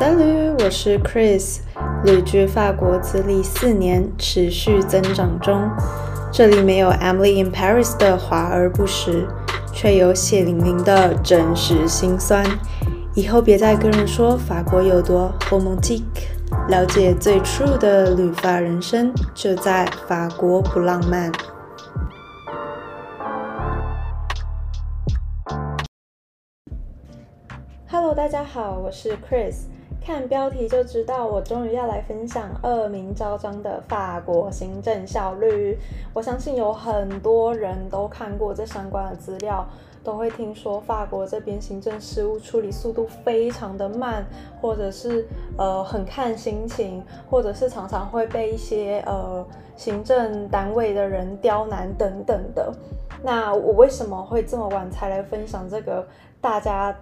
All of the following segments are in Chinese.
Salut，我是 Chris，旅居法国资历四年，持续增长中。这里没有 Emily in Paris 的华而不实，却有血淋淋的真实心酸。以后别再跟人说法国有多 romantic，了解最 true 的旅法人生，就在法国不浪漫。Hello，大家好，我是 Chris。看标题就知道，我终于要来分享恶名昭彰的法国行政效率。我相信有很多人都看过这相关的资料，都会听说法国这边行政事务处理速度非常的慢，或者是呃很看心情，或者是常常会被一些呃行政单位的人刁难等等的。那我为什么会这么晚才来分享这个大家？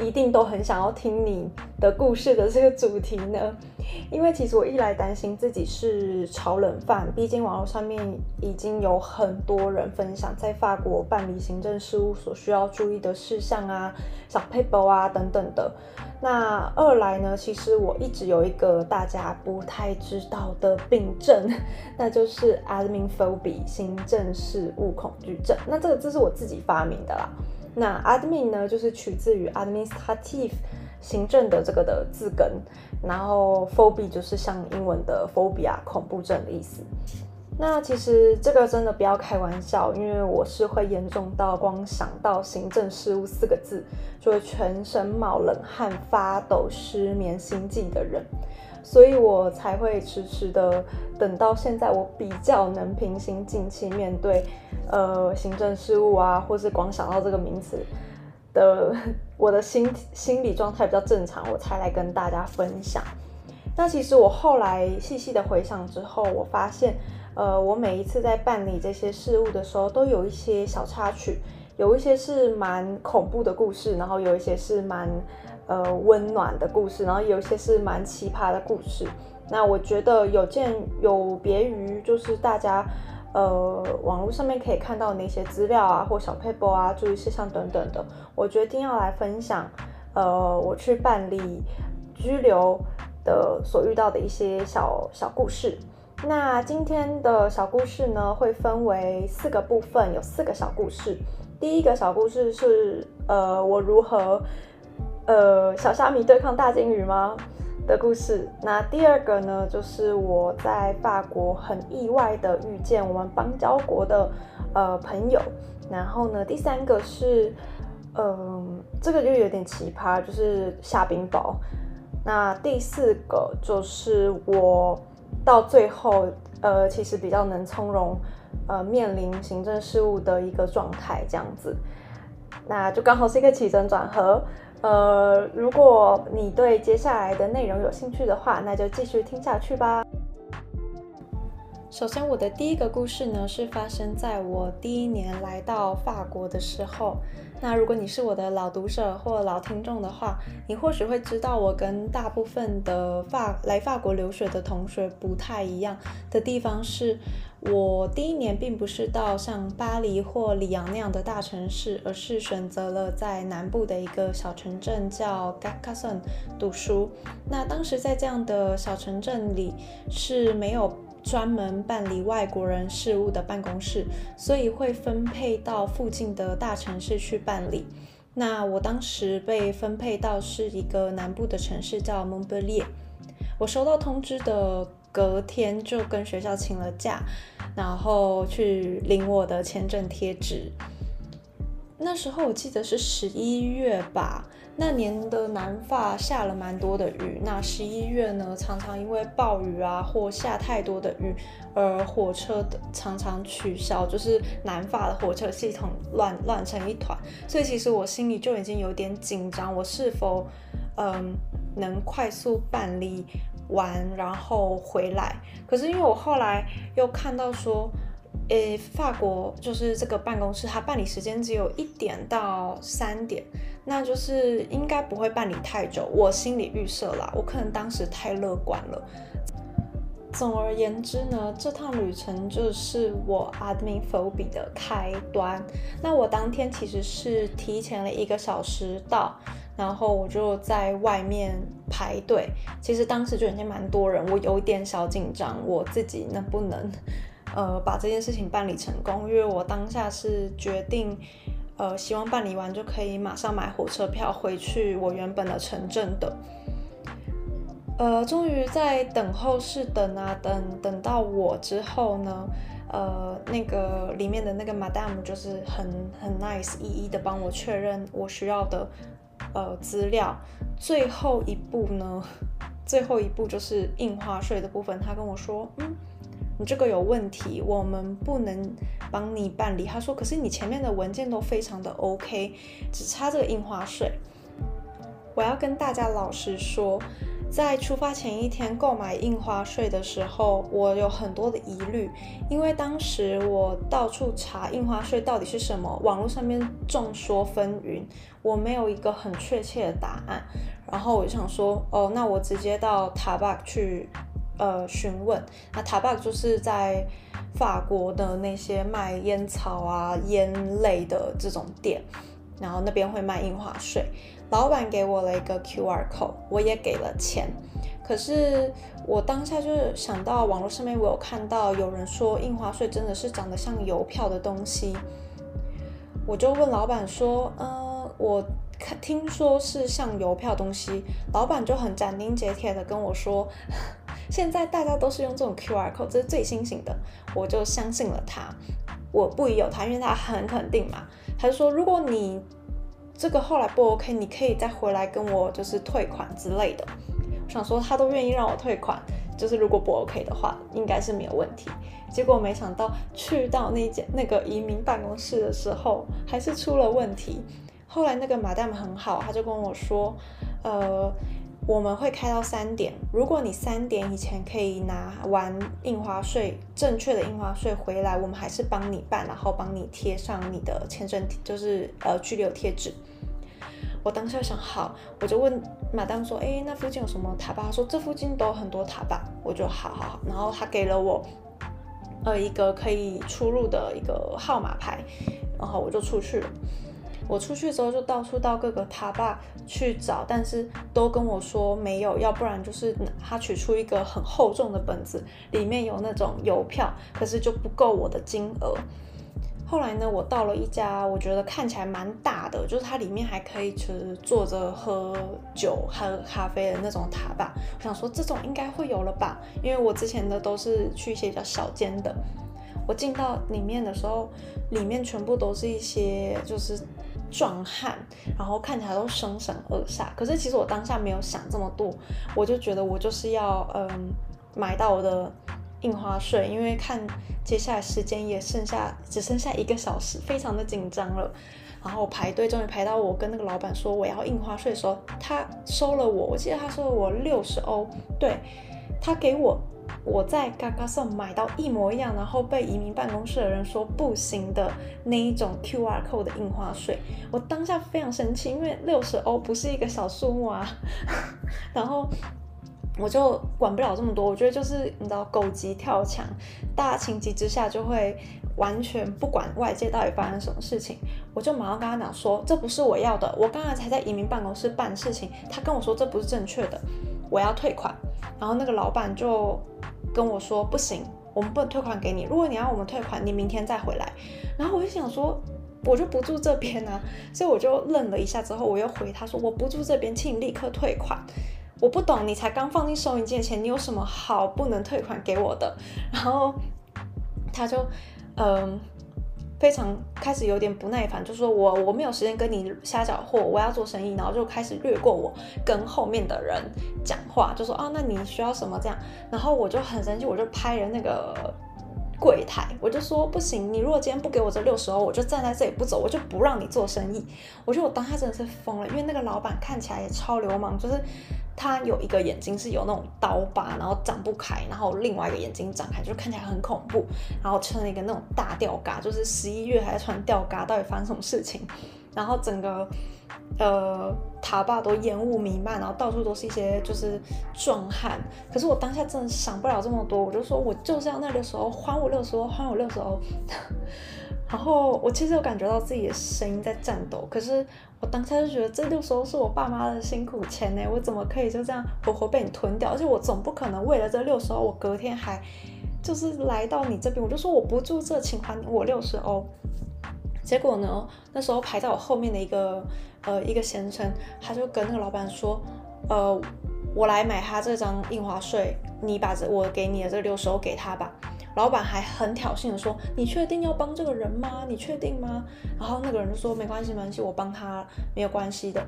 一定都很想要听你的故事的这个主题呢，因为其实我一来担心自己是炒冷饭，毕竟网络上面已经有很多人分享在法国办理行政事务所需要注意的事项啊、小 paper 啊等等的。那二来呢，其实我一直有一个大家不太知道的病症，那就是 admin phobia 行政事务恐惧症。那这个字是我自己发明的啦。那 admin 呢，就是取自于 administrative 行政的这个的字根，然后 phobia 就是像英文的 phobia 恐怖症的意思。那其实这个真的不要开玩笑，因为我是会严重到光想到行政事务四个字就会全身冒冷汗、发抖、失眠、心悸的人。所以我才会迟迟的等到现在，我比较能平心静气面对，呃，行政事务啊，或是光想到这个名词的，我的心心理状态比较正常，我才来跟大家分享。那其实我后来细细的回想之后，我发现，呃，我每一次在办理这些事务的时候，都有一些小插曲，有一些是蛮恐怖的故事，然后有一些是蛮。呃，温暖的故事，然后有些是蛮奇葩的故事。那我觉得有件有别于就是大家呃网络上面可以看到那些资料啊，或小 paper 啊，注意事项等等的，我决定要来分享。呃，我去办理拘留的所遇到的一些小小故事。那今天的小故事呢，会分为四个部分，有四个小故事。第一个小故事是呃，我如何。呃，小虾米对抗大金鱼吗的故事？那第二个呢，就是我在法国很意外的遇见我们邦交国的呃朋友。然后呢，第三个是，嗯，这个就有点奇葩，就是下冰雹。那第四个就是我到最后，呃，其实比较能从容，呃，面临行政事务的一个状态这样子。那就刚好是一个起承转合。呃，如果你对接下来的内容有兴趣的话，那就继续听下去吧。首先，我的第一个故事呢，是发生在我第一年来到法国的时候。那如果你是我的老读者或老听众的话，你或许会知道我跟大部分的法来法国留学的同学不太一样的地方是，我第一年并不是到像巴黎或里昂那样的大城市，而是选择了在南部的一个小城镇叫 g a c a s o n 读书。那当时在这样的小城镇里是没有。专门办理外国人事务的办公室，所以会分配到附近的大城市去办理。那我当时被分配到是一个南部的城市，叫蒙特利。我收到通知的隔天就跟学校请了假，然后去领我的签证贴纸。那时候我记得是十一月吧。那年的南法下了蛮多的雨，那十一月呢，常常因为暴雨啊或下太多的雨，而火车常常取消，就是南法的火车系统乱乱成一团，所以其实我心里就已经有点紧张，我是否嗯能快速办理完然后回来？可是因为我后来又看到说。诶，法国就是这个办公室，它办理时间只有一点到三点，那就是应该不会办理太久。我心里预设啦，我可能当时太乐观了。总而言之呢，这趟旅程就是我 admin phobia 的开端。那我当天其实是提前了一个小时到，然后我就在外面排队。其实当时就已经蛮多人，我有一点小紧张，我自己能不能呃把这件事情办理成功？因为我当下是决定，呃，希望办理完就可以马上买火车票回去我原本的城镇的。呃，终于在等候室等啊等，等到我之后呢，呃，那个里面的那个 madam 就是很很 nice，一一的帮我确认我需要的呃资料。最后一步呢，最后一步就是印花税的部分。他跟我说，嗯，你这个有问题，我们不能帮你办理。他说，可是你前面的文件都非常的 OK，只差这个印花税。我要跟大家老实说。在出发前一天购买印花税的时候，我有很多的疑虑，因为当时我到处查印花税到底是什么，网络上面众说纷纭，我没有一个很确切的答案。然后我就想说，哦，那我直接到 Tabac 去，呃，询问。那 Tabac 就是在法国的那些卖烟草啊、烟类的这种店，然后那边会卖印花税。老板给我了一个 QR code，我也给了钱。可是我当下就是想到网络上面，我有看到有人说印花税真的是长得像邮票的东西，我就问老板说：“嗯，我听说是像邮票东西。”老板就很斩钉截铁的跟我说：“ 现在大家都是用这种 QR code，这是最新型的。”我就相信了他，我不疑有他，因为他很肯定嘛。他就说：“如果你……”这个后来不 OK，你可以再回来跟我就是退款之类的。我想说他都愿意让我退款，就是如果不 OK 的话，应该是没有问题。结果没想到去到那间那个移民办公室的时候，还是出了问题。后来那个马大很好，他就跟我说，呃。我们会开到三点，如果你三点以前可以拿完印花税正确的印花税回来，我们还是帮你办，然后帮你贴上你的签证，就是呃居留贴纸。我当下想好，我就问马当说，哎，那附近有什么塔巴？他说这附近都很多塔吧。我就好好好，然后他给了我呃一个可以出入的一个号码牌，然后我就出去了。我出去之后就到处到各个塔坝去找，但是都跟我说没有，要不然就是他取出一个很厚重的本子，里面有那种邮票，可是就不够我的金额。后来呢，我到了一家我觉得看起来蛮大的，就是它里面还可以就是坐着喝酒、喝咖啡的那种塔坝。我想说这种应该会有了吧，因为我之前的都是去一些比较小间的。我进到里面的时候，里面全部都是一些就是。壮汉，然后看起来都凶神恶煞。可是其实我当下没有想这么多，我就觉得我就是要嗯买到我的印花税，因为看接下来时间也剩下只剩下一个小时，非常的紧张了。然后排队终于排到我跟那个老板说我要印花税的时候，他收了我，我记得他收了我六十欧，对他给我。我在嘎嘎上买到一模一样，然后被移民办公室的人说不行的那一种 QR code 的印花税，我当下非常生气，因为六十欧不是一个小数目啊。然后我就管不了这么多，我觉得就是你知道狗急跳墙，大家情急之下就会完全不管外界到底发生什么事情，我就马上跟他讲说这不是我要的，我刚才才在移民办公室办事情，他跟我说这不是正确的，我要退款。然后那个老板就跟我说：“不行，我们不能退款给你。如果你要我们退款，你明天再回来。”然后我就想说：“我就不住这边啊！”所以我就愣了一下，之后我又回他说：“我不住这边，请你立刻退款。”我不懂，你才刚放进收银机的钱，你有什么好不能退款给我的？然后他就嗯。非常开始有点不耐烦，就说我我没有时间跟你瞎搅和，我要做生意，然后就开始略过我跟后面的人讲话，就说啊，那你需要什么这样？然后我就很生气，我就拍了那个柜台，我就说不行，你如果今天不给我这六十欧，我就站在这里不走，我就不让你做生意。我觉得我当下真的是疯了，因为那个老板看起来也超流氓，就是。他有一个眼睛是有那种刀疤，然后长不开，然后另外一个眼睛长开，就看起来很恐怖。然后穿了一个那种大吊嘎，就是十一月还在穿吊嘎，到底发生什么事情？然后整个呃塔坝都烟雾弥漫，然后到处都是一些就是壮汉。可是我当下真的想不了这么多，我就说我就是要那个时候还我六十欧，还我六十欧。然后我其实有感觉到自己的声音在颤抖，可是我当下就觉得这六十欧是我爸妈的辛苦钱呢，我怎么可以就这样活活被你吞掉？而且我总不可能为了这六十欧，我隔天还就是来到你这边，我就说我不住这，请还我六十欧。结果呢，那时候排在我后面的一个呃一个先生，他就跟那个老板说，呃，我来买他这张印花税，你把这我给你的这六十欧给他吧。老板还很挑衅的说：“你确定要帮这个人吗？你确定吗？”然后那个人就说：“没关系，没关系，我帮他没有关系的。”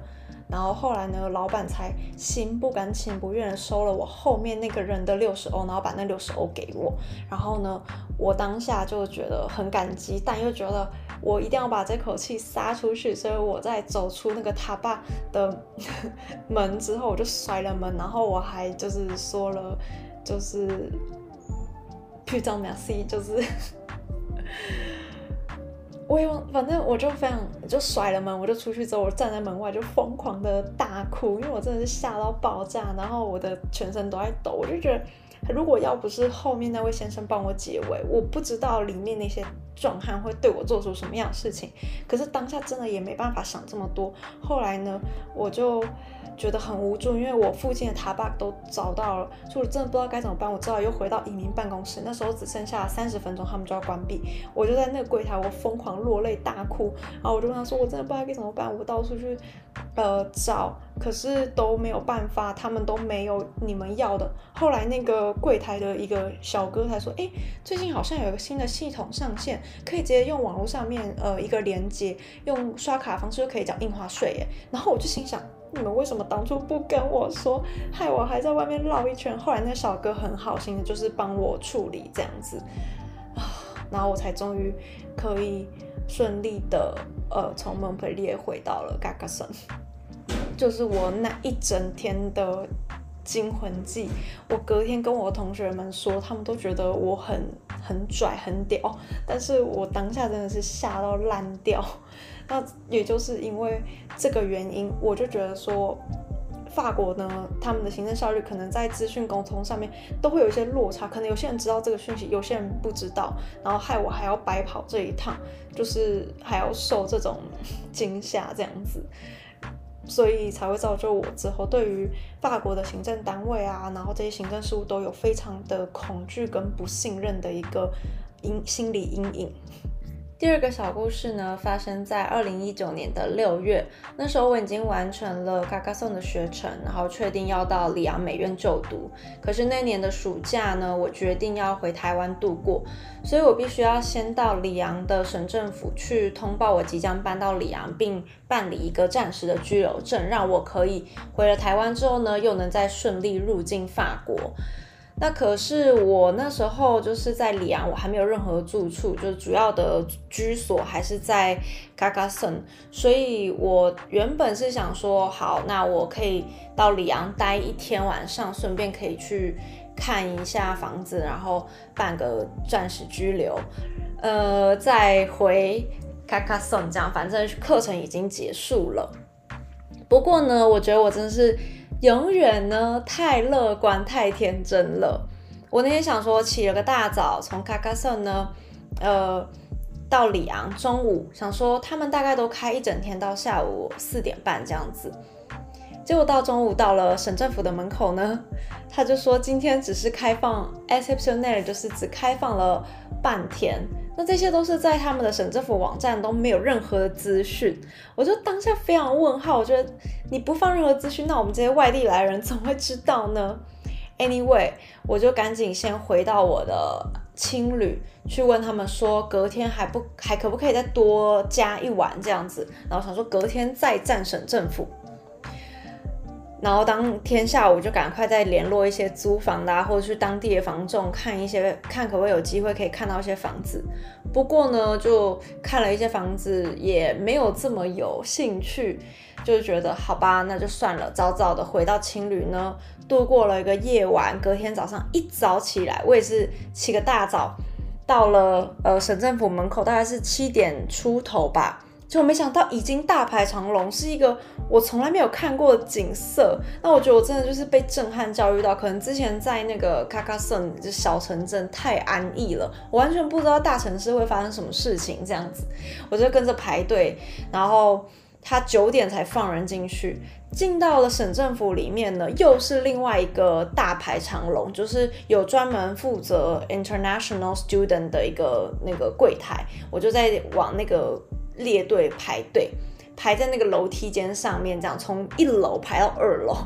然后后来呢，老板才心不甘情不愿的收了我后面那个人的六十欧，然后把那六十欧给我。然后呢，我当下就觉得很感激，但又觉得我一定要把这口气撒出去。所以我在走出那个他爸的门之后，我就摔了门，然后我还就是说了，就是。去找 Merci，就是 我也，反正我就非常就甩了门，我就出去之后，我站在门外就疯狂的大哭，因为我真的是吓到爆炸，然后我的全身都在抖，我就觉得。如果要不是后面那位先生帮我解围，我不知道里面那些壮汉会对我做出什么样的事情。可是当下真的也没办法想这么多。后来呢，我就觉得很无助，因为我附近的塔巴都找到了，就我真的不知道该怎么办。我只好又回到移民办公室，那时候只剩下三十分钟，他们就要关闭。我就在那个柜台，我疯狂落泪大哭，然后我就跟他说，我真的不知道该怎么办，我到处去呃找，可是都没有办法，他们都没有你们要的。后来那个。柜台的一个小哥他说：“哎，最近好像有一个新的系统上线，可以直接用网络上面呃一个连接，用刷卡方式就可以缴印花税。”耶。然后我就心想：你们为什么当初不跟我说？害我还在外面绕一圈。后来那小哥很好心的，就是帮我处理这样子啊，然后我才终于可以顺利的呃从蒙培利回到了嘎嘎森，就是我那一整天的。惊魂记，我隔天跟我同学们说，他们都觉得我很很拽很屌，但是我当下真的是吓到烂掉。那也就是因为这个原因，我就觉得说，法国呢，他们的行政效率可能在资讯沟通上面都会有一些落差，可能有些人知道这个讯息，有些人不知道，然后害我还要白跑这一趟，就是还要受这种 惊吓这样子。所以才会造就我之后对于法国的行政单位啊，然后这些行政事务都有非常的恐惧跟不信任的一个阴心理阴影。第二个小故事呢，发生在二零一九年的六月。那时候我已经完成了卡卡颂的学程，然后确定要到里昂美院就读。可是那年的暑假呢，我决定要回台湾度过，所以我必须要先到里昂的省政府去通报我即将搬到里昂，并办理一个暂时的居留证，让我可以回了台湾之后呢，又能再顺利入境法国。那可是我那时候就是在里昂，我还没有任何住处，就是主要的居所还是在 g a g a s o n 所以我原本是想说，好，那我可以到里昂待一天晚上，顺便可以去看一下房子，然后办个暂时居留，呃，再回 g a g a s o n 这样，反正课程已经结束了。不过呢，我觉得我真的是。永远呢，太乐观，太天真了。我那天想说，起了个大早，从卡卡森呢，呃，到里昂，中午想说他们大概都开一整天，到下午四点半这样子。结果到中午到了省政府的门口呢，他就说今天只是开放 exceptional，就是只开放了半天。那这些都是在他们的省政府网站都没有任何的资讯，我就当下非常问号。我觉得你不放任何资讯，那我们这些外地来人怎么会知道呢？Anyway，我就赶紧先回到我的青旅去问他们说，隔天还不还可不可以再多加一晚这样子，然后想说隔天再战省政府。然后当天下午就赶快再联络一些租房的，或者去当地的房仲，看一些看可不可以有机会可以看到一些房子。不过呢，就看了一些房子，也没有这么有兴趣，就觉得好吧，那就算了。早早的回到青旅呢，度过了一个夜晚。隔天早上一早起来，我也是起个大早，到了呃省政府门口，大概是七点出头吧。就没想到已经大排长龙，是一个我从来没有看过的景色。那我觉得我真的就是被震撼教育到，可能之前在那个卡卡森这小城镇太安逸了，我完全不知道大城市会发生什么事情。这样子，我就跟着排队，然后他九点才放人进去，进到了省政府里面呢，又是另外一个大排长龙，就是有专门负责 international student 的一个那个柜台，我就在往那个。列队排队，排在那个楼梯间上面，这样从一楼排到二楼，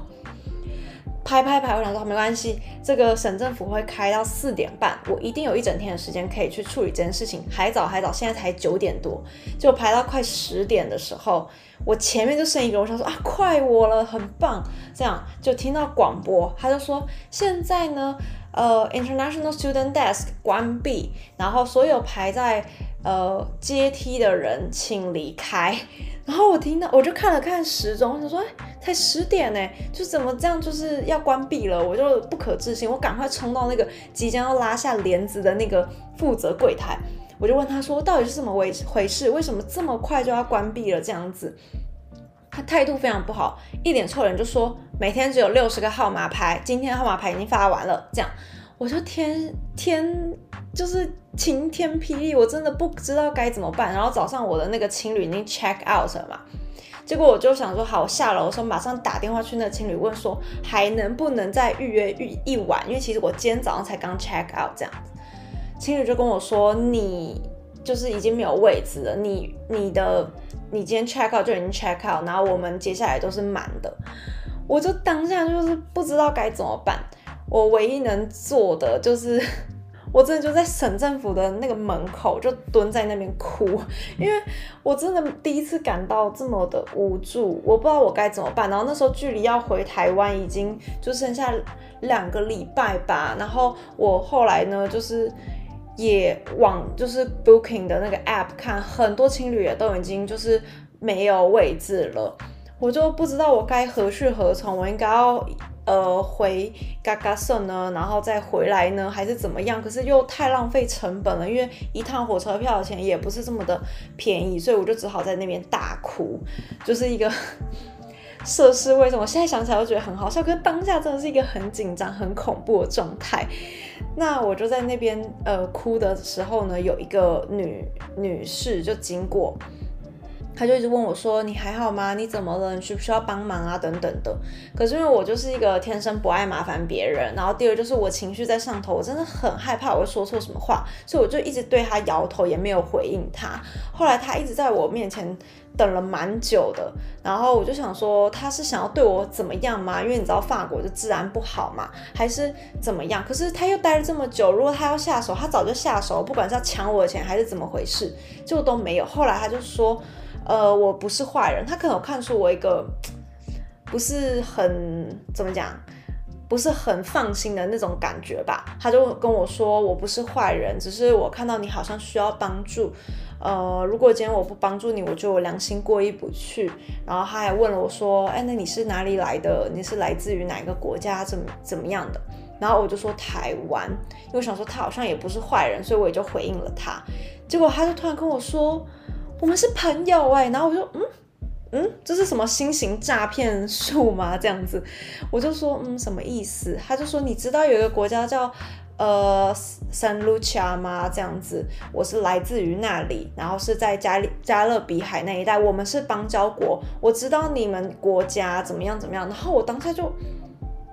排排排。我想说没关系，这个省政府会开到四点半，我一定有一整天的时间可以去处理这件事情。还早还早，现在才九点多，就排到快十点的时候，我前面就剩一个，我想说啊，快我了，很棒。这样就听到广播，他就说现在呢，呃，International Student Desk 关闭，然后所有排在。呃，阶梯的人请离开。然后我听到，我就看了看时钟，我想说：“才十点呢，就怎么这样，就是要关闭了。”我就不可置信，我赶快冲到那个即将要拉下帘子的那个负责柜台，我就问他说：“到底是怎么回回事？为什么这么快就要关闭了？这样子？”他态度非常不好，一脸臭脸，就说：“每天只有六十个号码牌，今天号码牌已经发完了。”这样，我就天天。就是晴天霹雳，我真的不知道该怎么办。然后早上我的那个情侣已经 check out 了嘛，结果我就想说，好，我下楼的时候马上打电话去那情侣问说，还能不能再预约预一晚？因为其实我今天早上才刚 check out 这样子。情侣就跟我说，你就是已经没有位置了，你你的你今天 check out 就已经 check out，然后我们接下来都是满的。我就当下就是不知道该怎么办，我唯一能做的就是。我真的就在省政府的那个门口，就蹲在那边哭，因为我真的第一次感到这么的无助，我不知道我该怎么办。然后那时候距离要回台湾已经就剩下两个礼拜吧。然后我后来呢，就是也往就是 Booking 的那个 App 看，很多情侣也都已经就是没有位置了，我就不知道我该何去何从，我应该要。呃，回嘎嘎省呢，然后再回来呢，还是怎么样？可是又太浪费成本了，因为一趟火车票的钱也不是这么的便宜，所以我就只好在那边大哭，就是一个涉世未深。我现在想起来都觉得很好笑，可是当下真的是一个很紧张、很恐怖的状态。那我就在那边呃哭的时候呢，有一个女女士就经过。他就一直问我说：“你还好吗？你怎么了？你需不需要帮忙啊？等等的。”可是因为我就是一个天生不爱麻烦别人，然后第二就是我情绪在上头，我真的很害怕我会说错什么话，所以我就一直对他摇头，也没有回应他。后来他一直在我面前等了蛮久的，然后我就想说他是想要对我怎么样吗？因为你知道法国就治安不好嘛，还是怎么样？可是他又待了这么久，如果他要下手，他早就下手，不管是要抢我的钱还是怎么回事，就都没有。后来他就说。呃，我不是坏人，他可能有看出我一个 不是很怎么讲，不是很放心的那种感觉吧。他就跟我说，我不是坏人，只是我看到你好像需要帮助。呃，如果今天我不帮助你，我就良心过意不去。然后他还问了我说，哎，那你是哪里来的？你是来自于哪个国家？怎么怎么样的？然后我就说台湾，因为想说他好像也不是坏人，所以我也就回应了他。结果他就突然跟我说。我们是朋友哎，然后我就嗯嗯，这是什么新型诈骗术吗？这样子，我就说嗯，什么意思？他就说你知道有一个国家叫呃 San Lucia 吗？这样子，我是来自于那里，然后是在加加勒比海那一带，我们是邦交国。我知道你们国家怎么样怎么样，然后我当下就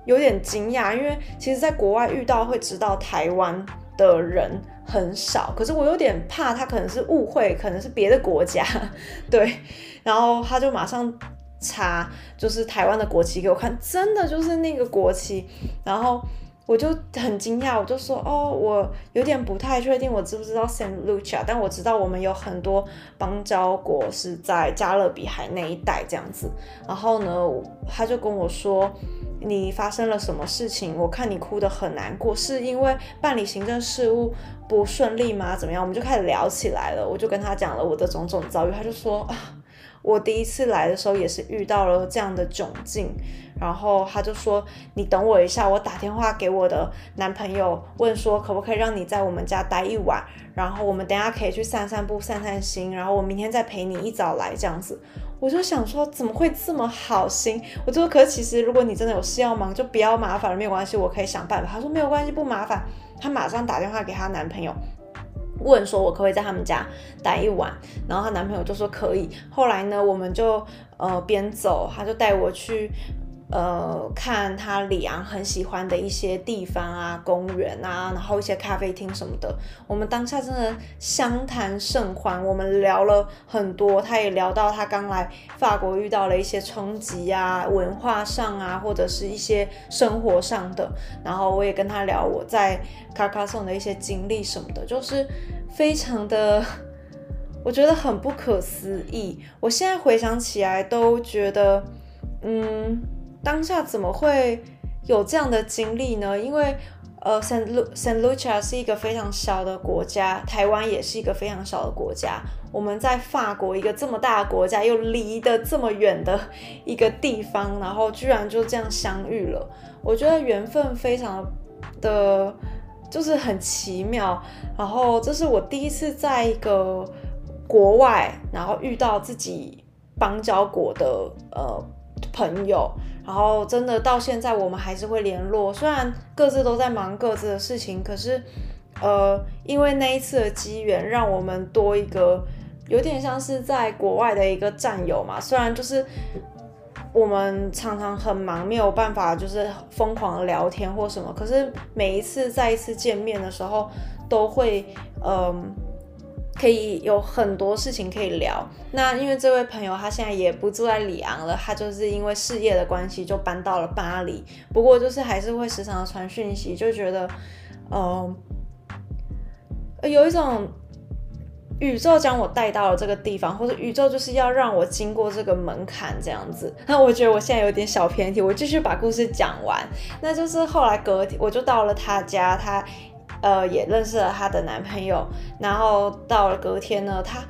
有点惊讶，因为其实在国外遇到会知道台湾的人。很少，可是我有点怕他可能是误会，可能是别的国家，对，然后他就马上查，就是台湾的国旗给我看，真的就是那个国旗，然后我就很惊讶，我就说哦，我有点不太确定，我知不知道 Saint Lucia，但我知道我们有很多邦交国是在加勒比海那一带这样子，然后呢，他就跟我说。你发生了什么事情？我看你哭得很难过，是因为办理行政事务不顺利吗？怎么样？我们就开始聊起来了。我就跟他讲了我的种种遭遇，他就说啊，我第一次来的时候也是遇到了这样的窘境，然后他就说：“你等我一下，我打电话给我的男朋友，问说可不可以让你在我们家待一晚，然后我们等下可以去散散步、散散心，然后我明天再陪你一早来这样子。”我就想说，怎么会这么好心？我就说，可是其实如果你真的有事要忙，就不要麻烦了，没有关系，我可以想办法。他说没有关系，不麻烦。他马上打电话给她男朋友，问说我可不可以在他们家待一晚，然后她男朋友就说可以。后来呢，我们就呃边走，他就带我去。呃，看他里昂很喜欢的一些地方啊，公园啊，然后一些咖啡厅什么的。我们当下真的相谈甚欢，我们聊了很多，他也聊到他刚来法国遇到了一些冲击啊，文化上啊，或者是一些生活上的。然后我也跟他聊我在卡卡颂的一些经历什么的，就是非常的，我觉得很不可思议。我现在回想起来都觉得，嗯。当下怎么会有这样的经历呢？因为呃，San Lu San Lucia 是一个非常小的国家，台湾也是一个非常小的国家。我们在法国一个这么大的国家，又离得这么远的一个地方，然后居然就这样相遇了。我觉得缘分非常的，就是很奇妙。然后这是我第一次在一个国外，然后遇到自己邦交国的呃朋友。然后真的到现在，我们还是会联络。虽然各自都在忙各自的事情，可是，呃，因为那一次的机缘，让我们多一个有点像是在国外的一个战友嘛。虽然就是我们常常很忙，没有办法就是疯狂聊天或什么，可是每一次再一次见面的时候，都会嗯。可以有很多事情可以聊。那因为这位朋友他现在也不住在里昂了，他就是因为事业的关系就搬到了巴黎。不过就是还是会时常传讯息，就觉得，呃，有一种宇宙将我带到了这个地方，或者宇宙就是要让我经过这个门槛这样子。那我觉得我现在有点小偏题，我继续把故事讲完。那就是后来隔天我就到了他家，他。呃，也认识了她的男朋友，然后到了隔天呢，她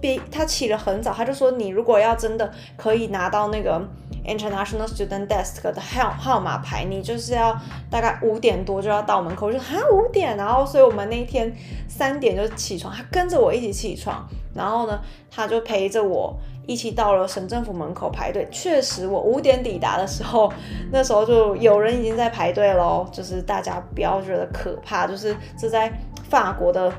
比她起了很早，她就说你如果要真的可以拿到那个 International Student Desk 的号号码牌，你就是要大概五点多就要到门口，我就哈五点，然后所以我们那一天三点就起床，她跟着我一起起床，然后呢，她就陪着我。一起到了省政府门口排队，确实，我五点抵达的时候，那时候就有人已经在排队喽。就是大家不要觉得可怕，就是这在法国的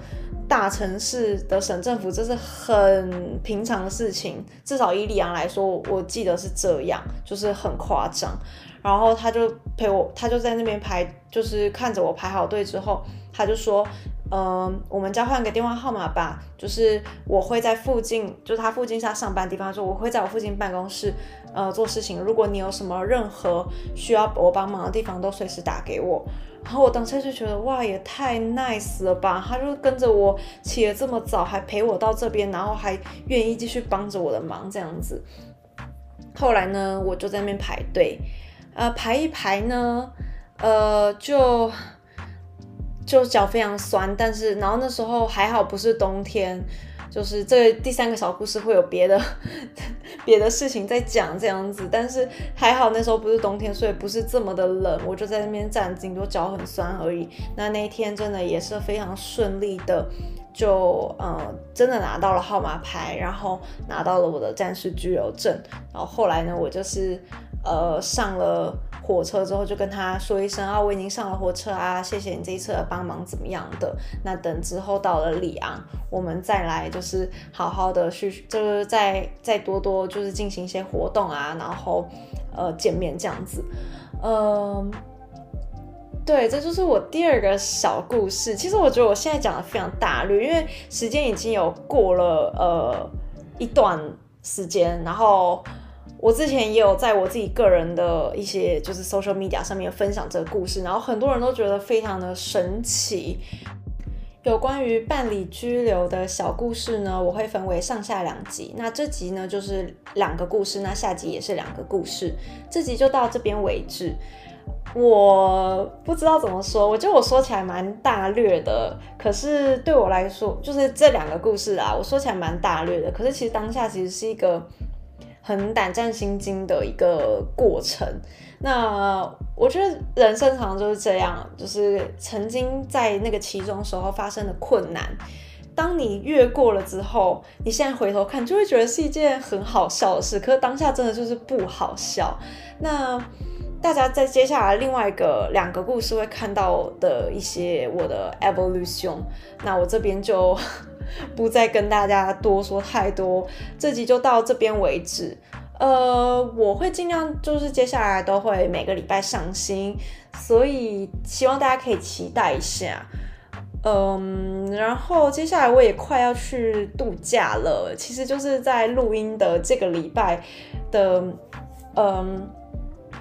大城市的省政府，这是很平常的事情。至少以里昂来说，我记得是这样，就是很夸张。然后他就陪我，他就在那边排，就是看着我排好队之后，他就说。嗯，我们交换个电话号码吧。就是我会在附近，就是他附近是他上班地方，说我会在我附近办公室，呃，做事情。如果你有什么任何需要我帮忙的地方，都随时打给我。然后我当时就觉得，哇，也太 nice 了吧！他就跟着我起得这么早，还陪我到这边，然后还愿意继续帮着我的忙，这样子。后来呢，我就在那边排队，呃，排一排呢，呃，就。就脚非常酸，但是然后那时候还好不是冬天，就是这第三个小故事会有别的 别的事情在讲这样子，但是还好那时候不是冬天，所以不是这么的冷，我就在那边站，顶多脚很酸而已。那那一天真的也是非常顺利的，就呃真的拿到了号码牌，然后拿到了我的战士居留证，然后后来呢，我就是呃上了。火车之后就跟他说一声啊，我已经上了火车啊，谢谢你这一次的帮忙，怎么样的？那等之后到了里昂，我们再来就是好好的去，就是再再多多就是进行一些活动啊，然后呃见面这样子，嗯，对，这就是我第二个小故事。其实我觉得我现在讲的非常大略，因为时间已经有过了呃一段时间，然后。我之前也有在我自己个人的一些就是 social media 上面分享这个故事，然后很多人都觉得非常的神奇。有关于办理拘留的小故事呢，我会分为上下两集。那这集呢就是两个故事，那下集也是两个故事。这集就到这边为止。我不知道怎么说，我觉得我说起来蛮大略的，可是对我来说，就是这两个故事啊，我说起来蛮大略的，可是其实当下其实是一个很胆战心惊的一个过程。那我觉得人生常常就是这样，就是曾经在那个其中时候发生的困难，当你越过了之后，你现在回头看，就会觉得是一件很好笑的事。可是当下真的就是不好笑。那大家在接下来另外一个两个故事会看到的一些我的 evolution，那我这边就不再跟大家多说太多，这集就到这边为止。呃，我会尽量就是接下来都会每个礼拜上新，所以希望大家可以期待一下。嗯，然后接下来我也快要去度假了，其实就是在录音的这个礼拜的，嗯。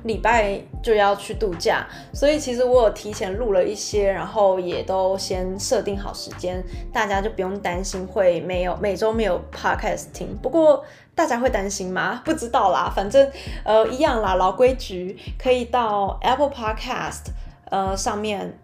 礼拜就要去度假，所以其实我有提前录了一些，然后也都先设定好时间，大家就不用担心会没有每周没有 podcast 听。不过大家会担心吗？不知道啦，反正呃一样啦，老规矩，可以到 Apple Podcast 呃上面，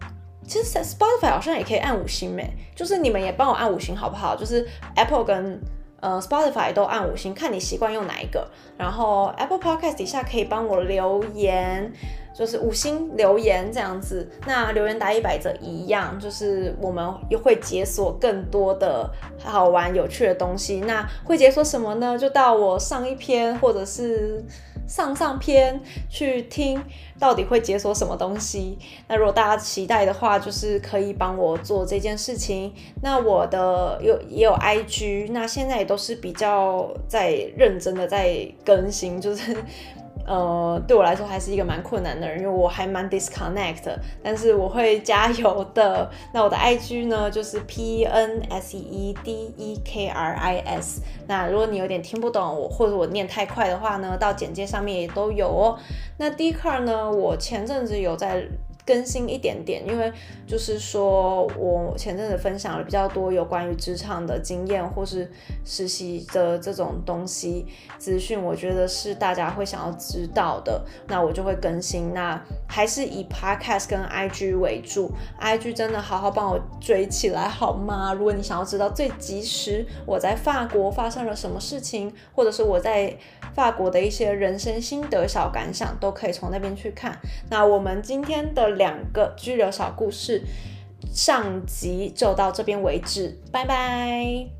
其实 Spotify 好像也可以按五星诶，就是你们也帮我按五星好不好？就是 Apple 跟呃，Spotify 都按五星，看你习惯用哪一个。然后 Apple Podcast 底下可以帮我留言，就是五星留言这样子。那留言打一百则一样，就是我们又会解锁更多的好玩有趣的东西。那会解锁什么呢？就到我上一篇或者是。上上篇去听，到底会解锁什么东西？那如果大家期待的话，就是可以帮我做这件事情。那我的有也有 IG，那现在也都是比较在认真的在更新，就是。呃，对我来说还是一个蛮困难的人，因为我还蛮 disconnect，但是我会加油的。那我的 IG 呢，就是 P N S E D E K R I S。那如果你有点听不懂我，或者我念太快的话呢，到简介上面也都有哦。那 D car 呢，我前阵子有在。更新一点点，因为就是说我前阵子分享了比较多有关于职场的经验或是实习的这种东西资讯，我觉得是大家会想要知道的，那我就会更新。那还是以 Podcast 跟 IG 为主，IG 真的好好帮我追起来好吗？如果你想要知道最及时我在法国发生了什么事情，或者是我在法国的一些人生心得小感想，都可以从那边去看。那我们今天的。两个拘留小故事，上集就到这边为止，拜拜。